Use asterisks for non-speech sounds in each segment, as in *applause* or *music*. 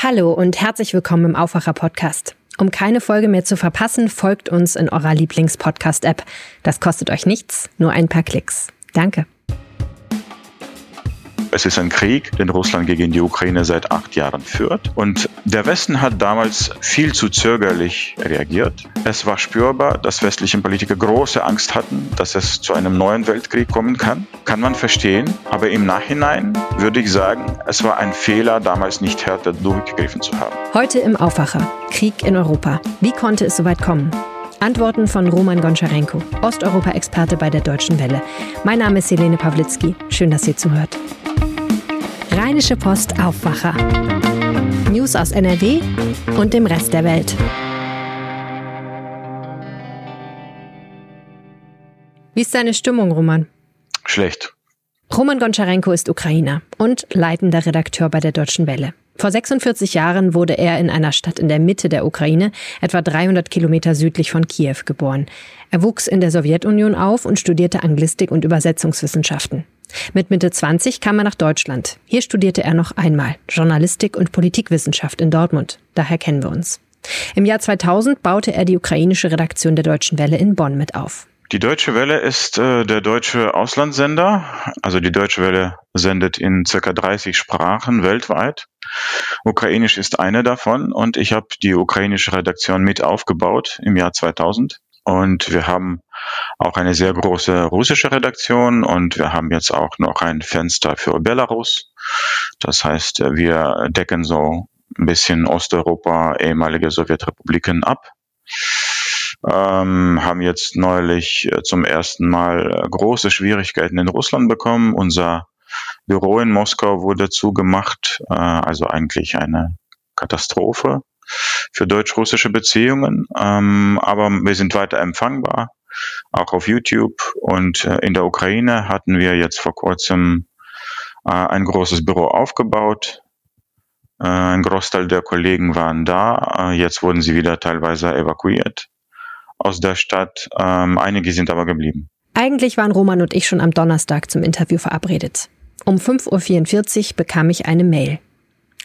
Hallo und herzlich willkommen im Aufwacher Podcast. Um keine Folge mehr zu verpassen, folgt uns in eurer Lieblings-Podcast-App. Das kostet euch nichts, nur ein paar Klicks. Danke. Es ist ein Krieg, den Russland gegen die Ukraine seit acht Jahren führt. Und der Westen hat damals viel zu zögerlich reagiert. Es war spürbar, dass westliche Politiker große Angst hatten, dass es zu einem neuen Weltkrieg kommen kann. Kann man verstehen. Aber im Nachhinein würde ich sagen, es war ein Fehler, damals nicht härter durchgegriffen zu haben. Heute im Aufwacher. Krieg in Europa. Wie konnte es so weit kommen? Antworten von Roman Goncharenko, Osteuropa-Experte bei der Deutschen Welle. Mein Name ist Helene Pawlitzki. Schön, dass ihr zuhört. Rheinische Post Aufwacher. News aus NRW und dem Rest der Welt. Wie ist deine Stimmung, Roman? Schlecht. Roman Goncharenko ist Ukrainer und leitender Redakteur bei der Deutschen Welle. Vor 46 Jahren wurde er in einer Stadt in der Mitte der Ukraine, etwa 300 Kilometer südlich von Kiew, geboren. Er wuchs in der Sowjetunion auf und studierte Anglistik und Übersetzungswissenschaften. Mit Mitte 20 kam er nach Deutschland. Hier studierte er noch einmal Journalistik und Politikwissenschaft in Dortmund. Daher kennen wir uns. Im Jahr 2000 baute er die ukrainische Redaktion der Deutschen Welle in Bonn mit auf. Die Deutsche Welle ist äh, der deutsche Auslandssender. Also die Deutsche Welle sendet in circa 30 Sprachen weltweit. Ukrainisch ist eine davon und ich habe die ukrainische Redaktion mit aufgebaut im Jahr 2000. Und wir haben auch eine sehr große russische Redaktion und wir haben jetzt auch noch ein Fenster für Belarus. Das heißt, wir decken so ein bisschen Osteuropa, ehemalige Sowjetrepubliken ab. Ähm, haben jetzt neulich äh, zum ersten Mal äh, große Schwierigkeiten in Russland bekommen. Unser Büro in Moskau wurde zugemacht, äh, also eigentlich eine Katastrophe für deutsch-russische Beziehungen. Ähm, aber wir sind weiter empfangbar, auch auf YouTube. Und äh, in der Ukraine hatten wir jetzt vor kurzem äh, ein großes Büro aufgebaut. Äh, ein Großteil der Kollegen waren da. Äh, jetzt wurden sie wieder teilweise evakuiert aus der Stadt. Ähm, einige sind aber geblieben. Eigentlich waren Roman und ich schon am Donnerstag zum Interview verabredet. Um 5.44 Uhr bekam ich eine Mail.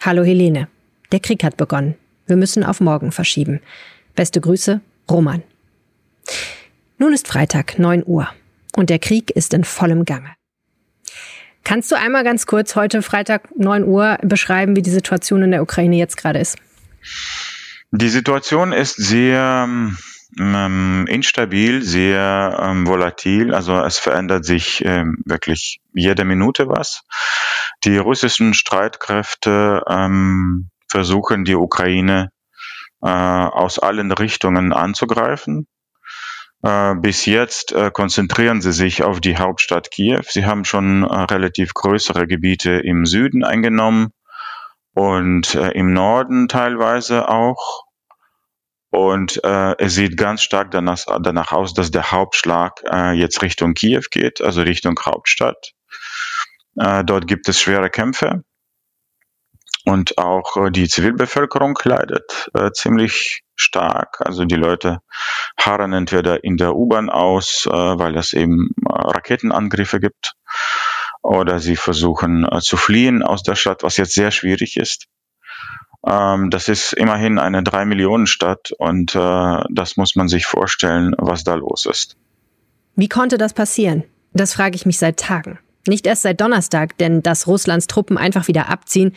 Hallo Helene, der Krieg hat begonnen. Wir müssen auf morgen verschieben. Beste Grüße, Roman. Nun ist Freitag, 9 Uhr. Und der Krieg ist in vollem Gange. Kannst du einmal ganz kurz heute Freitag 9 Uhr beschreiben, wie die Situation in der Ukraine jetzt gerade ist? Die Situation ist sehr ähm, instabil, sehr ähm, volatil. Also es verändert sich ähm, wirklich jede Minute was. Die russischen Streitkräfte ähm, versuchen, die Ukraine äh, aus allen Richtungen anzugreifen. Äh, bis jetzt äh, konzentrieren sie sich auf die Hauptstadt Kiew. Sie haben schon äh, relativ größere Gebiete im Süden eingenommen und im Norden teilweise auch. Und es sieht ganz stark danach, aus, dass der Hauptschlag jetzt Richtung Kiew geht, also Richtung Hauptstadt. Dort gibt es schwere Kämpfe. Und auch äh, die Zivilbevölkerung leidet äh, ziemlich stark. Also die Leute harren entweder in der U-Bahn aus, äh, weil es eben äh, Raketenangriffe gibt, oder sie versuchen äh, zu fliehen aus der Stadt, was jetzt sehr schwierig ist. Ähm, das ist immerhin eine drei Millionen Stadt und äh, das muss man sich vorstellen, was da los ist. Wie konnte das passieren? Das frage ich mich seit Tagen. Nicht erst seit Donnerstag, denn dass Russlands Truppen einfach wieder abziehen,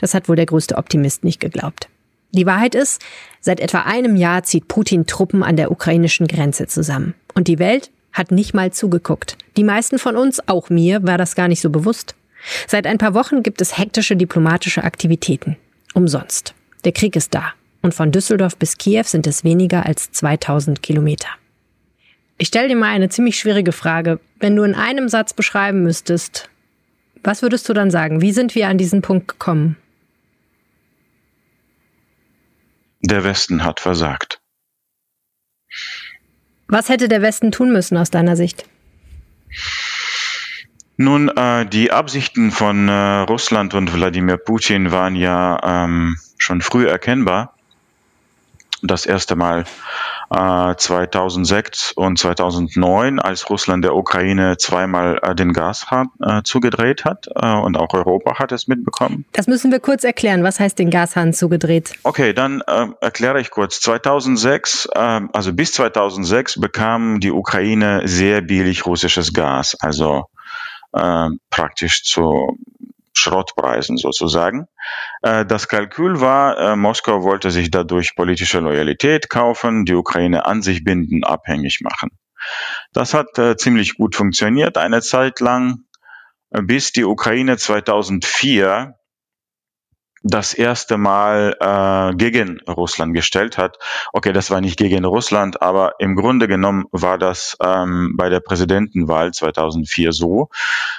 das hat wohl der größte Optimist nicht geglaubt. Die Wahrheit ist, seit etwa einem Jahr zieht Putin Truppen an der ukrainischen Grenze zusammen. Und die Welt hat nicht mal zugeguckt. Die meisten von uns, auch mir, war das gar nicht so bewusst. Seit ein paar Wochen gibt es hektische diplomatische Aktivitäten. Umsonst. Der Krieg ist da. Und von Düsseldorf bis Kiew sind es weniger als 2000 Kilometer. Ich stelle dir mal eine ziemlich schwierige Frage. Wenn du in einem Satz beschreiben müsstest, was würdest du dann sagen? Wie sind wir an diesen Punkt gekommen? Der Westen hat versagt. Was hätte der Westen tun müssen aus deiner Sicht? Nun, äh, die Absichten von äh, Russland und Wladimir Putin waren ja ähm, schon früh erkennbar. Das erste Mal äh, 2006 und 2009, als Russland der Ukraine zweimal äh, den Gashahn äh, zugedreht hat äh, und auch Europa hat es mitbekommen. Das müssen wir kurz erklären. Was heißt den Gashahn zugedreht? Okay, dann äh, erkläre ich kurz. 2006, äh, also bis 2006 bekam die Ukraine sehr billig russisches Gas, also praktisch zu Schrottpreisen sozusagen. Äh, das Kalkül war, äh, Moskau wollte sich dadurch politische Loyalität kaufen, die Ukraine an sich binden, abhängig machen. Das hat äh, ziemlich gut funktioniert eine Zeit lang, bis die Ukraine 2004 das erste Mal äh, gegen Russland gestellt hat. Okay, das war nicht gegen Russland, aber im Grunde genommen war das ähm, bei der Präsidentenwahl 2004 so.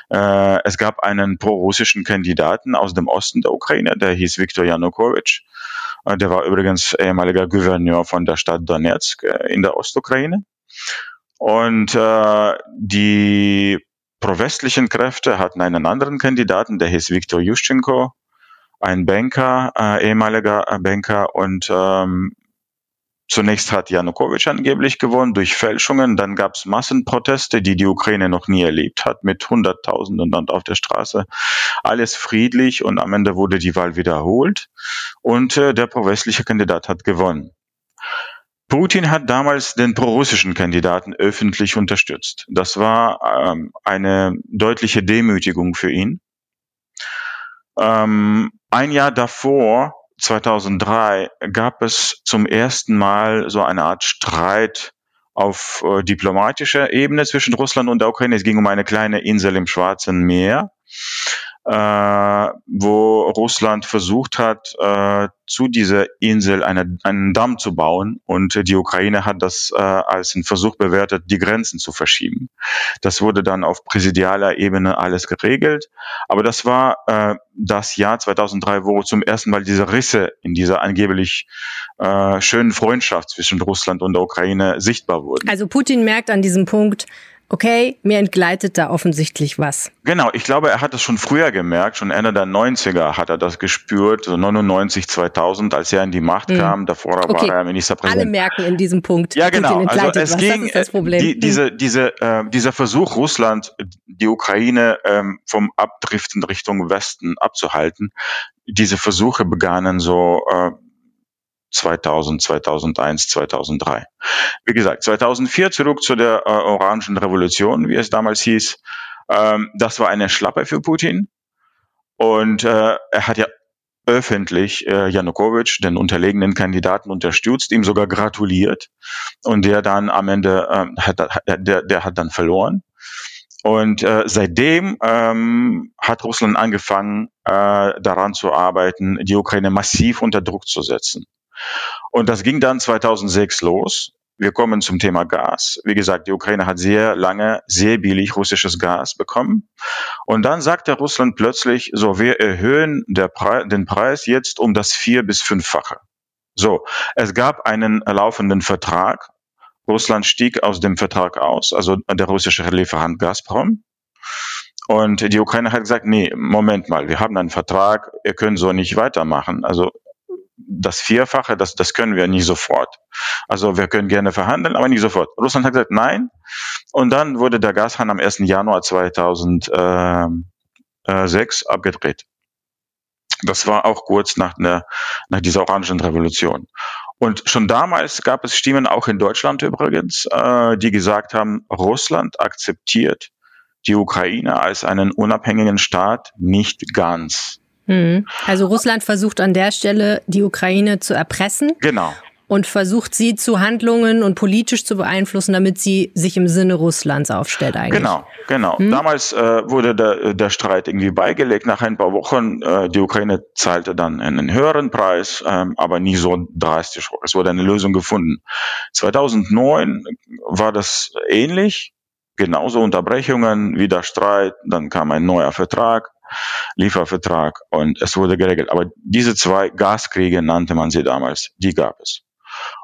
Äh, es gab einen pro-russischen Kandidaten aus dem Osten der Ukraine, der hieß Viktor Janukowitsch. Äh, der war übrigens ehemaliger Gouverneur von der Stadt Donetsk äh, in der Ostukraine. Und äh, die pro-westlichen Kräfte hatten einen anderen Kandidaten, der hieß Viktor Yushchenko ein Banker, äh, ehemaliger äh, Banker und ähm, Zunächst hat Janukowitsch angeblich gewonnen durch Fälschungen, dann gab es Massenproteste, die die Ukraine noch nie erlebt hat, mit Hunderttausenden und auf der Straße. Alles friedlich und am Ende wurde die Wahl wiederholt und äh, der pro-westliche Kandidat hat gewonnen. Putin hat damals den prorussischen Kandidaten öffentlich unterstützt. Das war ähm, eine deutliche Demütigung für ihn. Ähm, ein Jahr davor, 2003, gab es zum ersten Mal so eine Art Streit auf äh, diplomatischer Ebene zwischen Russland und der Ukraine. Es ging um eine kleine Insel im Schwarzen Meer wo Russland versucht hat, äh, zu dieser Insel eine, einen Damm zu bauen und die Ukraine hat das äh, als einen Versuch bewertet, die Grenzen zu verschieben. Das wurde dann auf präsidialer Ebene alles geregelt, aber das war äh, das Jahr 2003, wo zum ersten Mal diese Risse in dieser angeblich äh, schönen Freundschaft zwischen Russland und der Ukraine sichtbar wurden. Also Putin merkt an diesem Punkt, okay, mir entgleitet da offensichtlich was. Genau, ich glaube, er hat es schon früher gemerkt, schon Ende der 90er hat er das gespürt, so 99, 2000, als er in die Macht hm. kam, davor okay. war er Ministerpräsident. Alle merken in diesem Punkt. Ja, genau. Also es was. ging, das das Problem. Die, diese, diese, äh, dieser Versuch Russland, die Ukraine ähm, vom Abdriften Richtung Westen abzuhalten, diese Versuche begannen so äh, 2000, 2001, 2003. Wie gesagt, 2004 zurück zu der äh, Orangen Revolution, wie es damals hieß. Ähm, das war eine Schlappe für Putin. Und äh, er hat ja öffentlich äh, Janukowitsch, den unterlegenen Kandidaten, unterstützt, ihm sogar gratuliert. Und der dann am Ende, äh, hat, der, der hat dann verloren. Und äh, seitdem ähm, hat Russland angefangen, äh, daran zu arbeiten, die Ukraine massiv unter Druck zu setzen. Und das ging dann 2006 los. Wir kommen zum Thema Gas. Wie gesagt, die Ukraine hat sehr lange sehr billig russisches Gas bekommen. Und dann sagte Russland plötzlich, so, wir erhöhen Pre den Preis jetzt um das vier- bis fünffache. So, es gab einen laufenden Vertrag. Russland stieg aus dem Vertrag aus, also der russische Lieferant Gazprom. Und die Ukraine hat gesagt, nee, Moment mal, wir haben einen Vertrag, ihr könnt so nicht weitermachen. Also das Vierfache, das, das können wir nicht sofort. Also wir können gerne verhandeln, aber nicht sofort. Russland hat gesagt, nein. Und dann wurde der Gashahn am 1. Januar 2006 abgedreht. Das war auch kurz nach, der, nach dieser Orangen Revolution. Und schon damals gab es Stimmen, auch in Deutschland übrigens, äh, die gesagt haben, Russland akzeptiert die Ukraine als einen unabhängigen Staat nicht ganz. Hm. Also Russland versucht an der Stelle, die Ukraine zu erpressen. Genau. Und versucht sie zu Handlungen und politisch zu beeinflussen, damit sie sich im Sinne Russlands aufstellt eigentlich. Genau, genau. Hm? Damals äh, wurde der, der Streit irgendwie beigelegt. Nach ein paar Wochen, äh, die Ukraine zahlte dann einen höheren Preis, äh, aber nie so drastisch. Es wurde eine Lösung gefunden. 2009 war das ähnlich. Genauso Unterbrechungen, wieder Streit, dann kam ein neuer Vertrag. Liefervertrag und es wurde geregelt. Aber diese zwei Gaskriege nannte man sie damals, die gab es.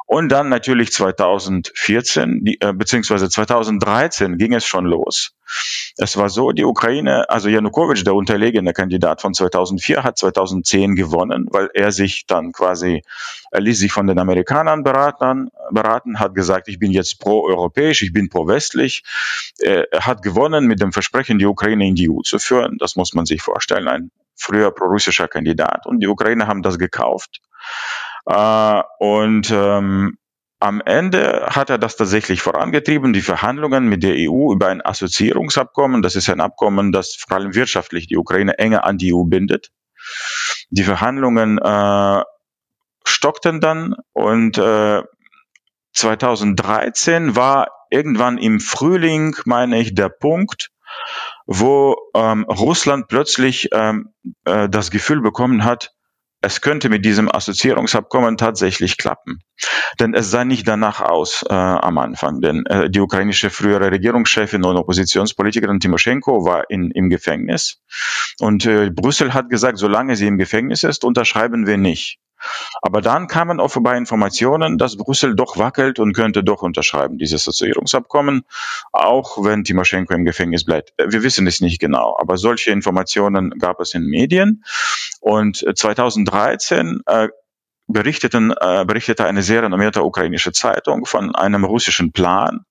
Und dann natürlich 2014, die, äh, beziehungsweise 2013 ging es schon los. Es war so, die Ukraine, also Janukowitsch, der unterlegene Kandidat von 2004, hat 2010 gewonnen, weil er sich dann quasi, er ließ sich von den Amerikanern beraten, beraten hat gesagt, ich bin jetzt pro-europäisch, ich bin pro-westlich. Er hat gewonnen mit dem Versprechen, die Ukraine in die EU zu führen. Das muss man sich vorstellen, ein früher pro-russischer Kandidat. Und die Ukraine haben das gekauft. Äh, und ähm, am Ende hat er das tatsächlich vorangetrieben, die Verhandlungen mit der EU über ein Assoziierungsabkommen. Das ist ein Abkommen, das vor allem wirtschaftlich die Ukraine enger an die EU bindet. Die Verhandlungen äh, stockten dann und äh, 2013 war irgendwann im Frühling, meine ich, der Punkt, wo ähm, Russland plötzlich ähm, äh, das Gefühl bekommen hat, es könnte mit diesem Assoziierungsabkommen tatsächlich klappen. Denn es sah nicht danach aus äh, am Anfang. Denn äh, die ukrainische frühere Regierungschefin und Oppositionspolitikerin Timoschenko war in, im Gefängnis. Und äh, Brüssel hat gesagt, solange sie im Gefängnis ist, unterschreiben wir nicht. Aber dann kamen offenbar Informationen, dass Brüssel doch wackelt und könnte doch unterschreiben, dieses Assoziierungsabkommen, auch wenn Timoschenko im Gefängnis bleibt. Wir wissen es nicht genau, aber solche Informationen gab es in Medien. Und 2013 äh, berichteten, äh, berichtete eine sehr renommierte ukrainische Zeitung von einem russischen Plan,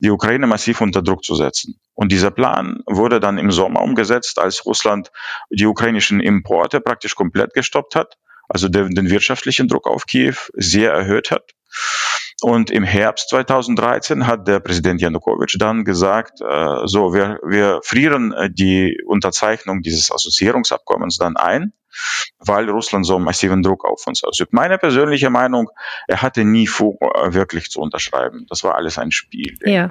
die Ukraine massiv unter Druck zu setzen. Und dieser Plan wurde dann im Sommer umgesetzt, als Russland die ukrainischen Importe praktisch komplett gestoppt hat also den, den wirtschaftlichen Druck auf Kiew sehr erhöht hat. Und im Herbst 2013 hat der Präsident Janukowitsch dann gesagt, äh, so, wir, wir frieren äh, die Unterzeichnung dieses Assoziierungsabkommens dann ein, weil Russland so massiven Druck auf uns ausübt. Meine persönliche Meinung, er hatte nie vor, äh, wirklich zu unterschreiben. Das war alles ein Spiel. Ja,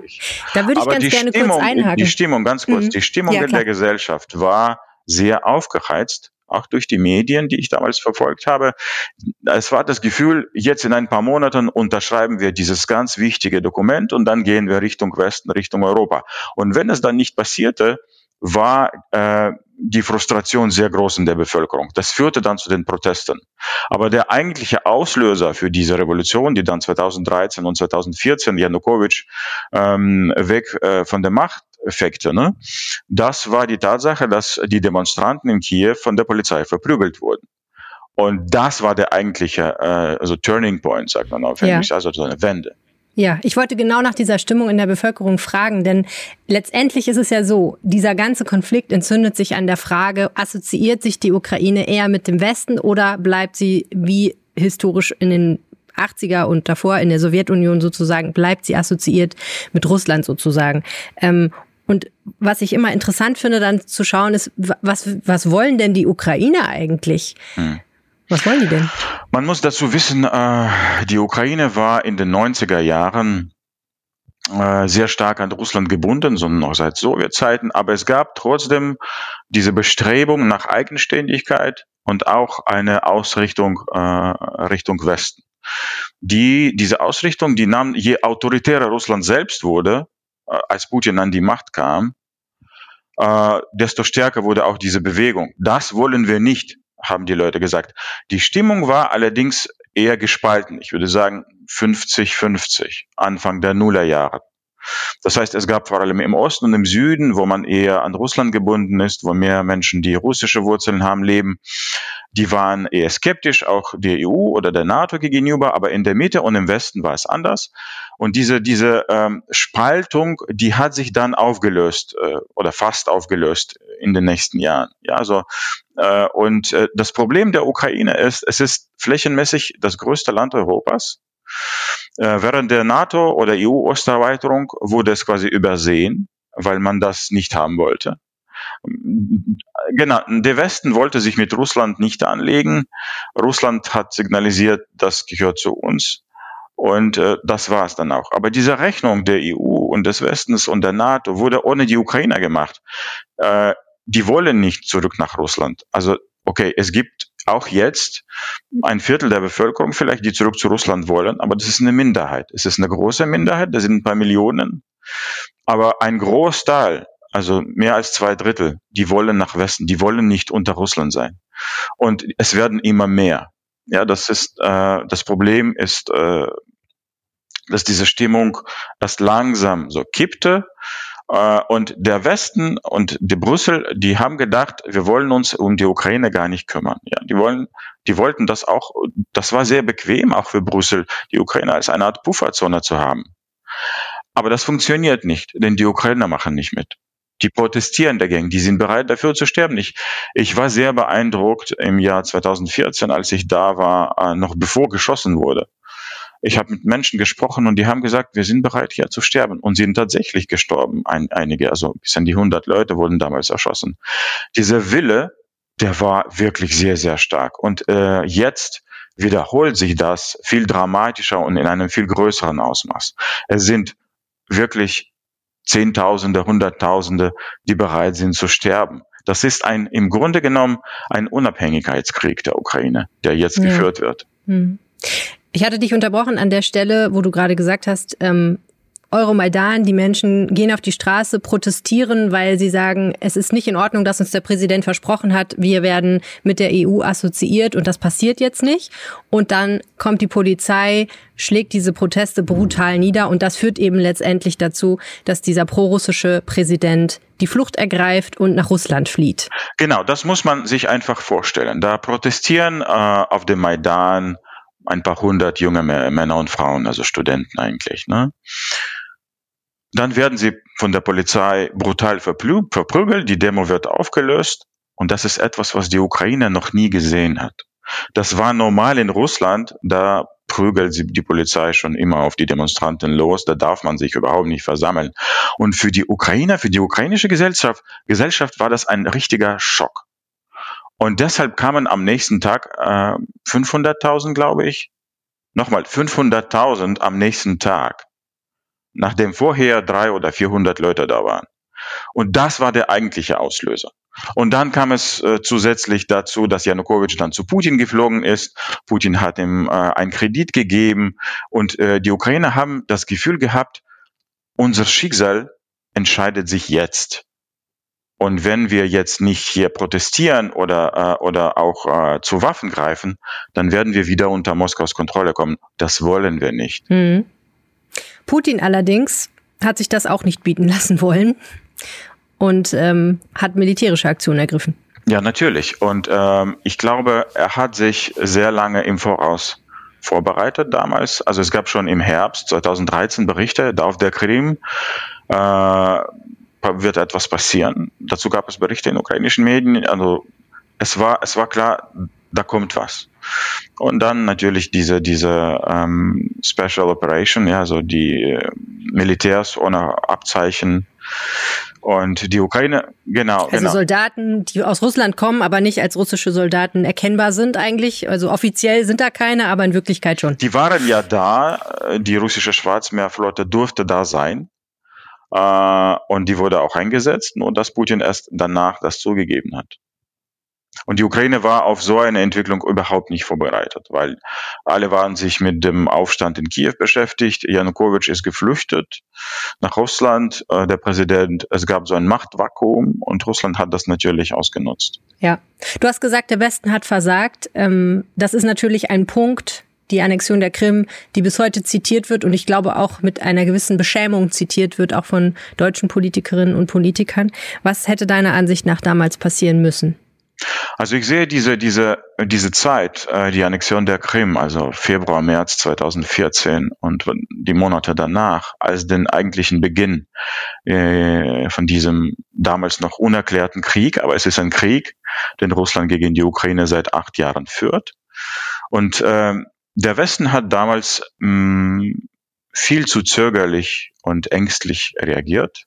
da würde ich Aber ganz gerne Stimmung, kurz einhaken. Die Stimmung, ganz kurz, mhm. die Stimmung ja, in der Gesellschaft war sehr aufgeheizt auch durch die Medien, die ich damals verfolgt habe. Es war das Gefühl, jetzt in ein paar Monaten unterschreiben wir dieses ganz wichtige Dokument und dann gehen wir Richtung Westen, Richtung Europa. Und wenn es dann nicht passierte, war äh, die Frustration sehr groß in der Bevölkerung. Das führte dann zu den Protesten. Aber der eigentliche Auslöser für diese Revolution, die dann 2013 und 2014 Janukowitsch ähm, weg äh, von der Macht Effekte. Ne? Das war die Tatsache, dass die Demonstranten in Kiew von der Polizei verprügelt wurden. Und das war der eigentliche, äh, also Turning Point, sagt man auf Englisch, ja. also so eine Wende. Ja, ich wollte genau nach dieser Stimmung in der Bevölkerung fragen, denn letztendlich ist es ja so, dieser ganze Konflikt entzündet sich an der Frage, assoziiert sich die Ukraine eher mit dem Westen oder bleibt sie wie historisch in den 80er und davor in der Sowjetunion sozusagen, bleibt sie assoziiert mit Russland sozusagen. Ähm, und was ich immer interessant finde, dann zu schauen, ist, was, was wollen denn die Ukrainer eigentlich? Hm. Was wollen die denn? Man muss dazu wissen, äh, die Ukraine war in den 90er Jahren äh, sehr stark an Russland gebunden, sondern noch seit Sowjetzeiten. Aber es gab trotzdem diese Bestrebung nach Eigenständigkeit und auch eine Ausrichtung äh, Richtung Westen. Die, diese Ausrichtung, die nahm, je autoritärer Russland selbst wurde, als Putin an die Macht kam, äh, desto stärker wurde auch diese Bewegung. Das wollen wir nicht, haben die Leute gesagt. Die Stimmung war allerdings eher gespalten. Ich würde sagen 50-50, Anfang der Nullerjahre. Das heißt, es gab vor allem im Osten und im Süden, wo man eher an Russland gebunden ist, wo mehr Menschen, die russische Wurzeln haben, leben, die waren eher skeptisch, auch der EU oder der NATO gegenüber, aber in der Mitte und im Westen war es anders. Und diese, diese ähm, Spaltung, die hat sich dann aufgelöst äh, oder fast aufgelöst in den nächsten Jahren. Ja, also äh, und äh, das Problem der Ukraine ist, es ist flächenmäßig das größte Land Europas. Äh, während der NATO oder EU-Osterweiterung wurde es quasi übersehen, weil man das nicht haben wollte. Genau, der Westen wollte sich mit Russland nicht anlegen. Russland hat signalisiert, das gehört zu uns. Und äh, das war es dann auch. Aber diese Rechnung der EU und des Westens und der NATO wurde ohne die Ukrainer gemacht. Äh, die wollen nicht zurück nach Russland. Also okay, es gibt auch jetzt ein Viertel der Bevölkerung vielleicht, die zurück zu Russland wollen, aber das ist eine Minderheit. Es ist eine große Minderheit, das sind ein paar Millionen, aber ein Großteil, also mehr als zwei Drittel, die wollen nach Westen, die wollen nicht unter Russland sein. Und es werden immer mehr. Ja, das ist äh, das Problem ist äh, dass diese Stimmung erst langsam so kippte. Äh, und der Westen und die Brüssel, die haben gedacht, wir wollen uns um die Ukraine gar nicht kümmern. Ja, die wollen, die wollten das auch, das war sehr bequem auch für Brüssel, die Ukraine als eine Art Pufferzone zu haben. Aber das funktioniert nicht, denn die Ukrainer machen nicht mit. Die protestieren dagegen, die sind bereit dafür zu sterben. Ich, ich war sehr beeindruckt im Jahr 2014, als ich da war, äh, noch bevor geschossen wurde. Ich habe mit Menschen gesprochen und die haben gesagt, wir sind bereit hier zu sterben und sie sind tatsächlich gestorben. Ein, einige, also bis an die 100 Leute wurden damals erschossen. Dieser Wille, der war wirklich sehr, sehr stark. Und äh, jetzt wiederholt sich das viel dramatischer und in einem viel größeren Ausmaß. Es sind wirklich Zehntausende, Hunderttausende, die bereit sind zu sterben. Das ist ein, im Grunde genommen ein Unabhängigkeitskrieg der Ukraine, der jetzt ja. geführt wird. Hm. Ich hatte dich unterbrochen an der Stelle, wo du gerade gesagt hast, ähm, Euromaidan, die Menschen gehen auf die Straße, protestieren, weil sie sagen, es ist nicht in Ordnung, dass uns der Präsident versprochen hat, wir werden mit der EU assoziiert und das passiert jetzt nicht. Und dann kommt die Polizei, schlägt diese Proteste brutal nieder und das führt eben letztendlich dazu, dass dieser prorussische Präsident die Flucht ergreift und nach Russland flieht. Genau, das muss man sich einfach vorstellen. Da protestieren äh, auf dem Maidan ein paar hundert junge Männer und Frauen, also Studenten eigentlich. Ne? Dann werden sie von der Polizei brutal verprügelt, die Demo wird aufgelöst und das ist etwas, was die Ukraine noch nie gesehen hat. Das war normal in Russland, da prügelt sie die Polizei schon immer auf die Demonstranten los, da darf man sich überhaupt nicht versammeln. Und für die Ukrainer, für die ukrainische Gesellschaft, Gesellschaft war das ein richtiger Schock. Und deshalb kamen am nächsten Tag äh, 500.000, glaube ich, nochmal 500.000 am nächsten Tag nachdem vorher drei oder 400 Leute da waren. Und das war der eigentliche Auslöser. Und dann kam es äh, zusätzlich dazu, dass Janukowitsch dann zu Putin geflogen ist. Putin hat ihm äh, einen Kredit gegeben und äh, die Ukrainer haben das Gefühl gehabt, unser Schicksal entscheidet sich jetzt. Und wenn wir jetzt nicht hier protestieren oder, äh, oder auch äh, zu Waffen greifen, dann werden wir wieder unter Moskaus Kontrolle kommen. Das wollen wir nicht. Mhm. Putin allerdings hat sich das auch nicht bieten *laughs* lassen wollen und ähm, hat militärische Aktionen ergriffen. Ja, natürlich. Und ähm, ich glaube, er hat sich sehr lange im Voraus vorbereitet damals. Also es gab schon im Herbst 2013 Berichte, da auf der Krim äh, wird etwas passieren. Dazu gab es Berichte in ukrainischen Medien. Also es war, es war klar, da kommt was. Und dann natürlich diese, diese ähm, Special Operation, ja, so die äh, Militärs ohne Abzeichen. Und die Ukraine, genau. Also genau. Soldaten, die aus Russland kommen, aber nicht als russische Soldaten erkennbar sind eigentlich. Also offiziell sind da keine, aber in Wirklichkeit schon. Die waren ja da. Die russische Schwarzmeerflotte durfte da sein. Äh, und die wurde auch eingesetzt, nur dass Putin erst danach das zugegeben hat. Und die Ukraine war auf so eine Entwicklung überhaupt nicht vorbereitet, weil alle waren sich mit dem Aufstand in Kiew beschäftigt. Janukowitsch ist geflüchtet nach Russland. Äh, der Präsident, es gab so ein Machtvakuum und Russland hat das natürlich ausgenutzt. Ja, du hast gesagt, der Westen hat versagt. Ähm, das ist natürlich ein Punkt, die Annexion der Krim, die bis heute zitiert wird und ich glaube auch mit einer gewissen Beschämung zitiert wird, auch von deutschen Politikerinnen und Politikern. Was hätte deiner Ansicht nach damals passieren müssen? Also ich sehe diese, diese, diese Zeit, äh, die Annexion der Krim, also Februar, März 2014 und die Monate danach, als den eigentlichen Beginn äh, von diesem damals noch unerklärten Krieg. Aber es ist ein Krieg, den Russland gegen die Ukraine seit acht Jahren führt. Und äh, der Westen hat damals mh, viel zu zögerlich und ängstlich reagiert.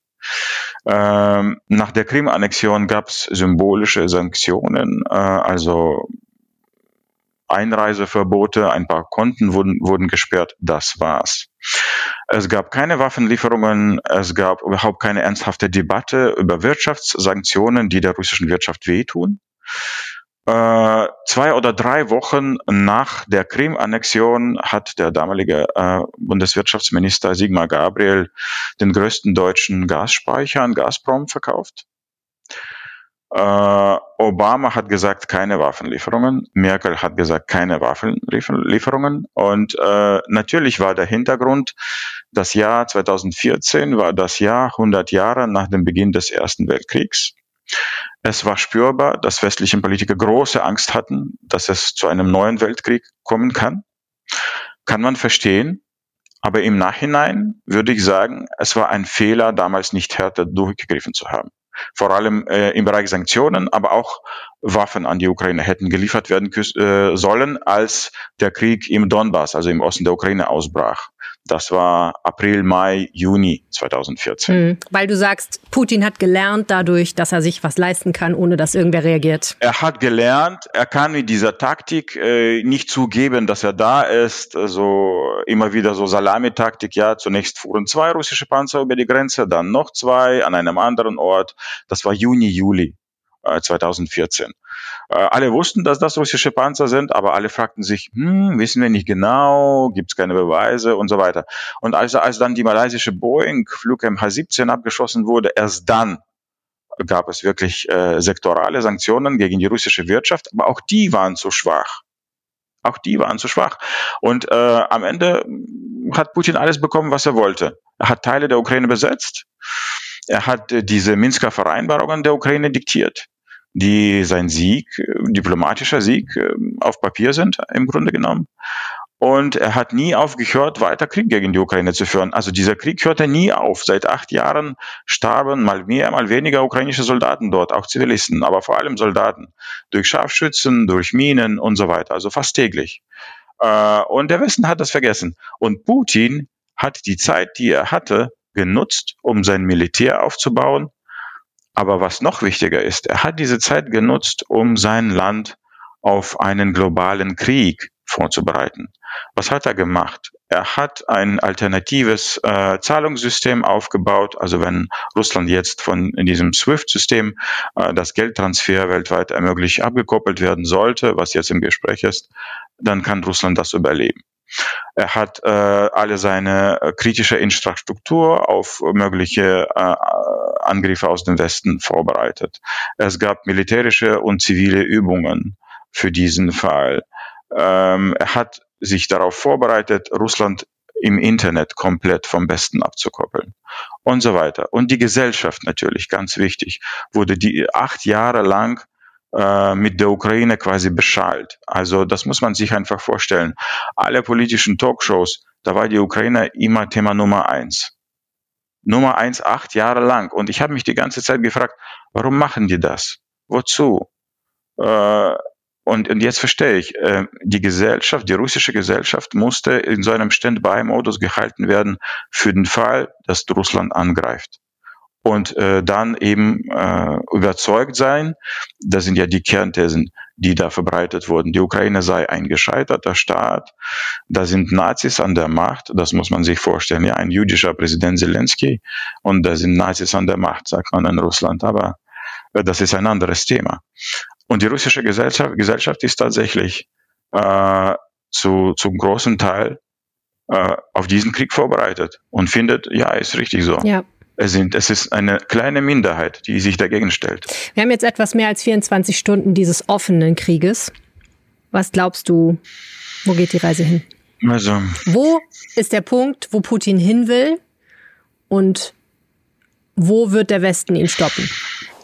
Ähm, nach der Krim-Annexion gab es symbolische Sanktionen, äh, also Einreiseverbote, ein paar Konten wurden, wurden gesperrt, das war's. Es gab keine Waffenlieferungen, es gab überhaupt keine ernsthafte Debatte über Wirtschaftssanktionen, die der russischen Wirtschaft wehtun. Äh, zwei oder drei Wochen nach der Krim-Annexion hat der damalige äh, Bundeswirtschaftsminister Sigmar Gabriel den größten deutschen Gasspeicher an Gazprom verkauft. Äh, Obama hat gesagt, keine Waffenlieferungen. Merkel hat gesagt, keine Waffenlieferungen. Und äh, natürlich war der Hintergrund, das Jahr 2014 war das Jahr 100 Jahre nach dem Beginn des Ersten Weltkriegs. Es war spürbar, dass westliche Politiker große Angst hatten, dass es zu einem neuen Weltkrieg kommen kann. Kann man verstehen. Aber im Nachhinein würde ich sagen, es war ein Fehler, damals nicht härter durchgegriffen zu haben vor allem äh, im Bereich Sanktionen, aber auch Waffen an die Ukraine hätten geliefert werden äh, sollen, als der Krieg im Donbass, also im Osten der Ukraine, ausbrach. Das war April, Mai, Juni 2014. Mhm. Weil du sagst, Putin hat gelernt dadurch, dass er sich was leisten kann, ohne dass irgendwer reagiert. Er hat gelernt, er kann mit dieser Taktik äh, nicht zugeben, dass er da ist. Also immer wieder so Salamitaktik, ja, zunächst fuhren zwei russische Panzer über die Grenze, dann noch zwei an einem anderen Ort. Das war Juni, Juli 2014. Äh, äh, alle wussten, dass das russische Panzer sind, aber alle fragten sich, hm, wissen wir nicht genau, gibt es keine Beweise und so weiter. Und als, als dann die malaysische Boeing Flug MH17 abgeschossen wurde, erst dann gab es wirklich äh, sektorale Sanktionen gegen die russische Wirtschaft, aber auch die waren zu schwach. Auch die waren zu schwach. Und äh, am Ende hat Putin alles bekommen, was er wollte. Er hat Teile der Ukraine besetzt. Er hat äh, diese Minsker Vereinbarungen der Ukraine diktiert, die sein Sieg, äh, diplomatischer Sieg äh, auf Papier sind, im Grunde genommen. Und er hat nie aufgehört, weiter Krieg gegen die Ukraine zu führen. Also dieser Krieg hörte nie auf. Seit acht Jahren starben mal mehr, mal weniger ukrainische Soldaten dort, auch Zivilisten, aber vor allem Soldaten. Durch Scharfschützen, durch Minen und so weiter. Also fast täglich. Und der Westen hat das vergessen. Und Putin hat die Zeit, die er hatte, genutzt, um sein Militär aufzubauen. Aber was noch wichtiger ist, er hat diese Zeit genutzt, um sein Land auf einen globalen Krieg vorzubereiten. Was hat er gemacht? Er hat ein alternatives äh, Zahlungssystem aufgebaut. Also wenn Russland jetzt von diesem SWIFT-System äh, das Geldtransfer weltweit ermöglicht abgekoppelt werden sollte, was jetzt im Gespräch ist, dann kann Russland das überleben. Er hat äh, alle seine äh, kritische Infrastruktur auf mögliche äh, Angriffe aus dem Westen vorbereitet. Es gab militärische und zivile Übungen für diesen Fall. Ähm, er hat sich darauf vorbereitet, Russland im Internet komplett vom Westen abzukoppeln und so weiter. Und die Gesellschaft natürlich, ganz wichtig, wurde die acht Jahre lang mit der Ukraine quasi beschallt. Also das muss man sich einfach vorstellen. Alle politischen Talkshows, da war die Ukraine immer Thema Nummer eins. Nummer eins acht Jahre lang. Und ich habe mich die ganze Zeit gefragt, warum machen die das? Wozu? Äh, und, und jetzt verstehe ich, äh, die Gesellschaft, die russische Gesellschaft musste in so einem Stand-by-Modus gehalten werden für den Fall, dass Russland angreift und äh, dann eben äh, überzeugt sein, das sind ja die Kernthesen, die da verbreitet wurden. Die Ukraine sei ein gescheiterter Staat, da sind Nazis an der Macht, das muss man sich vorstellen, ja, ein jüdischer Präsident Zelensky. Und da sind Nazis an der Macht, sagt man in Russland, aber äh, das ist ein anderes Thema. Und die russische Gesellschaft, Gesellschaft ist tatsächlich äh, zu, zum großen Teil äh, auf diesen Krieg vorbereitet und findet, ja, ist richtig so. Ja sind. Es ist eine kleine Minderheit, die sich dagegen stellt. Wir haben jetzt etwas mehr als 24 Stunden dieses offenen Krieges. Was glaubst du, wo geht die Reise hin? Also, wo ist der Punkt, wo Putin hin will und wo wird der Westen ihn stoppen?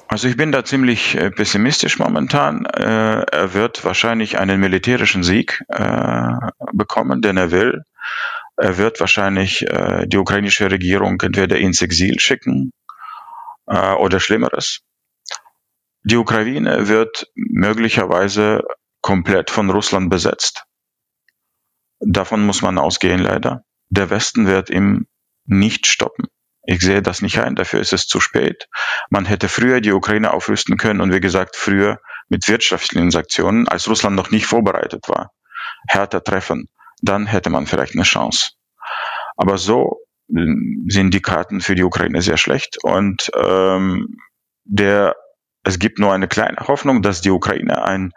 Also ich bin da ziemlich äh, pessimistisch momentan. Äh, er wird wahrscheinlich einen militärischen Sieg äh, bekommen, den er will. Er wird wahrscheinlich äh, die ukrainische Regierung entweder ins Exil schicken äh, oder Schlimmeres. Die Ukraine wird möglicherweise komplett von Russland besetzt. Davon muss man ausgehen, leider. Der Westen wird ihm nicht stoppen. Ich sehe das nicht ein, dafür ist es zu spät. Man hätte früher die Ukraine aufrüsten können und wie gesagt, früher mit wirtschaftlichen Sanktionen, als Russland noch nicht vorbereitet war, härter treffen dann hätte man vielleicht eine Chance. Aber so äh, sind die Karten für die Ukraine sehr schlecht und ähm, der es gibt nur eine kleine Hoffnung, dass die Ukraine einen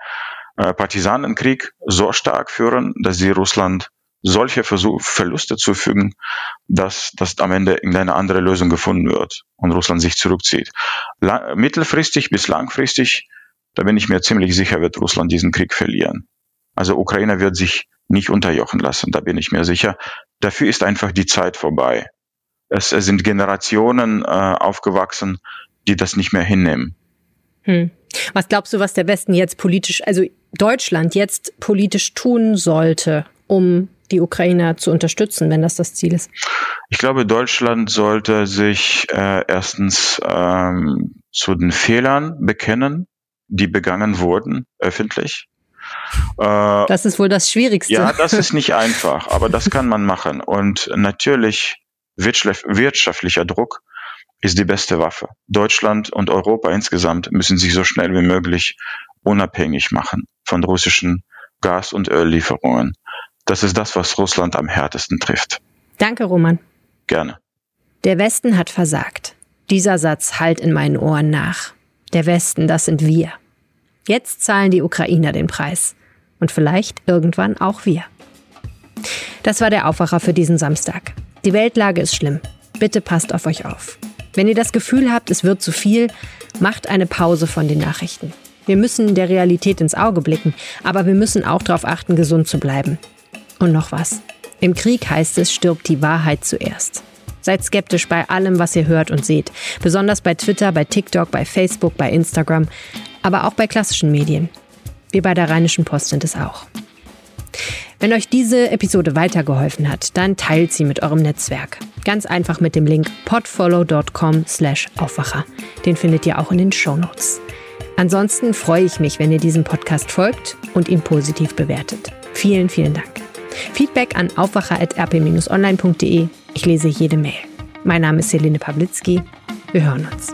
äh, Partisanenkrieg so stark führen, dass sie Russland solche Versuch, Verluste zu fügen, dass, dass am Ende irgendeine andere Lösung gefunden wird und Russland sich zurückzieht. Lang, mittelfristig bis langfristig, da bin ich mir ziemlich sicher, wird Russland diesen Krieg verlieren. Also Ukraine wird sich nicht unterjochen lassen, da bin ich mir sicher. Dafür ist einfach die Zeit vorbei. Es, es sind Generationen äh, aufgewachsen, die das nicht mehr hinnehmen. Hm. Was glaubst du, was der Westen jetzt politisch, also Deutschland jetzt politisch tun sollte, um die Ukrainer zu unterstützen, wenn das das Ziel ist? Ich glaube, Deutschland sollte sich äh, erstens ähm, zu den Fehlern bekennen, die begangen wurden, öffentlich. Äh, das ist wohl das Schwierigste. Ja, das ist nicht einfach, aber das kann man machen. Und natürlich wirtschaftlicher Druck ist die beste Waffe. Deutschland und Europa insgesamt müssen sich so schnell wie möglich unabhängig machen von russischen Gas- und Öllieferungen. Das ist das, was Russland am härtesten trifft. Danke, Roman. Gerne. Der Westen hat versagt. Dieser Satz hallt in meinen Ohren nach. Der Westen, das sind wir. Jetzt zahlen die Ukrainer den Preis. Und vielleicht irgendwann auch wir. Das war der Aufwacher für diesen Samstag. Die Weltlage ist schlimm. Bitte passt auf euch auf. Wenn ihr das Gefühl habt, es wird zu viel, macht eine Pause von den Nachrichten. Wir müssen der Realität ins Auge blicken, aber wir müssen auch darauf achten, gesund zu bleiben. Und noch was. Im Krieg heißt es, stirbt die Wahrheit zuerst. Seid skeptisch bei allem, was ihr hört und seht. Besonders bei Twitter, bei TikTok, bei Facebook, bei Instagram, aber auch bei klassischen Medien. Wir bei der Rheinischen Post sind es auch. Wenn euch diese Episode weitergeholfen hat, dann teilt sie mit eurem Netzwerk. Ganz einfach mit dem Link podfollow.com slash Aufwacher. Den findet ihr auch in den Show Notes. Ansonsten freue ich mich, wenn ihr diesem Podcast folgt und ihn positiv bewertet. Vielen, vielen Dank. Feedback an aufwacher.rp-online.de. Ich lese jede Mail. Mein Name ist Helene Pawlitzki. Wir hören uns.